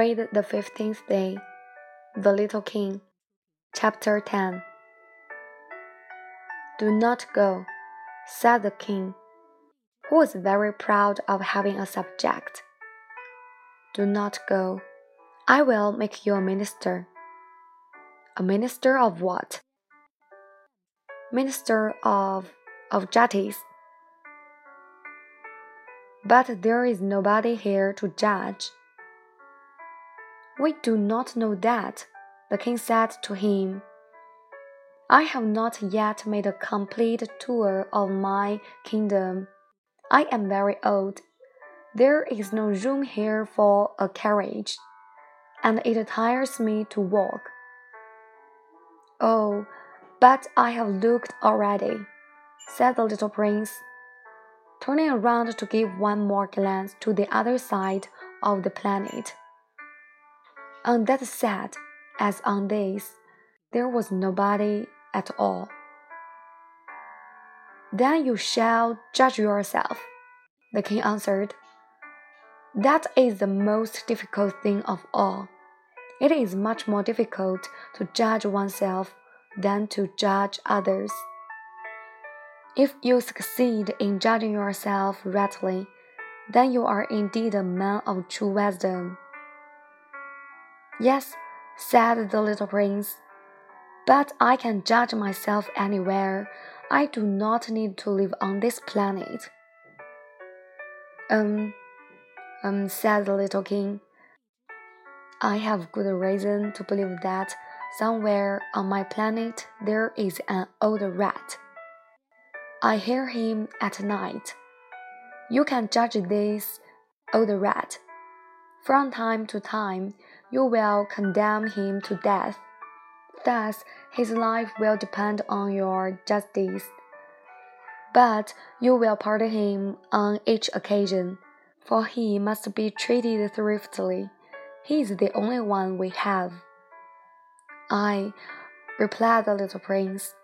Read the fifteenth day. The Little King. Chapter 10 Do not go, said the king, who was very proud of having a subject. Do not go. I will make you a minister. A minister of what? Minister of of justice. But there is nobody here to judge. We do not know that, the king said to him. I have not yet made a complete tour of my kingdom. I am very old. There is no room here for a carriage, and it tires me to walk. Oh, but I have looked already, said the little prince, turning around to give one more glance to the other side of the planet. On that side, as on this, there was nobody at all. Then you shall judge yourself, the king answered. That is the most difficult thing of all. It is much more difficult to judge oneself than to judge others. If you succeed in judging yourself rightly, then you are indeed a man of true wisdom. Yes, said the little prince, but I can judge myself anywhere. I do not need to live on this planet. Um, um, said the little king. I have good reason to believe that somewhere on my planet there is an old rat. I hear him at night. You can judge this old rat. From time to time, you will condemn him to death. Thus, his life will depend on your justice. But you will pardon him on each occasion, for he must be treated thriftily. He is the only one we have. I, replied the little prince,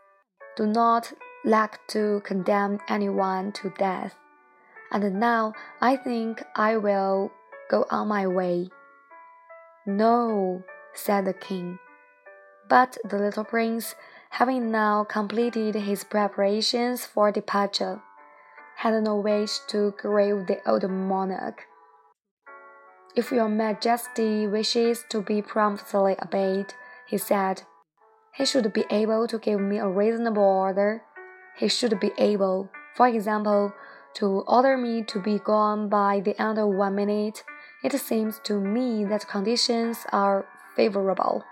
do not like to condemn anyone to death, and now I think I will go on my way. No, said the king. But the little prince, having now completed his preparations for departure, had no wish to grieve the old monarch. If your majesty wishes to be promptly obeyed, he said, he should be able to give me a reasonable order. He should be able, for example, to order me to be gone by the end of one minute it seems to me that conditions are favorable.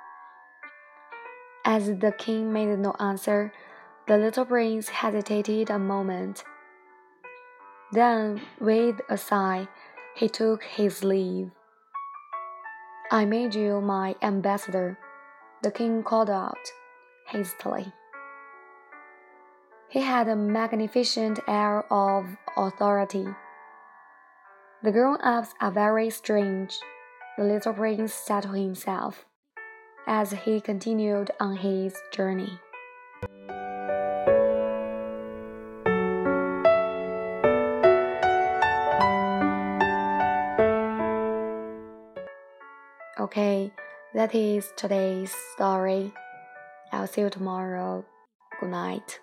As the king made no answer, the little prince hesitated a moment. Then, with a sigh, he took his leave. I made you my ambassador, the king called out hastily. He had a magnificent air of authority. The grown ups are very strange, the little prince said to himself as he continued on his journey. Okay, that is today's story. I'll see you tomorrow. Good night.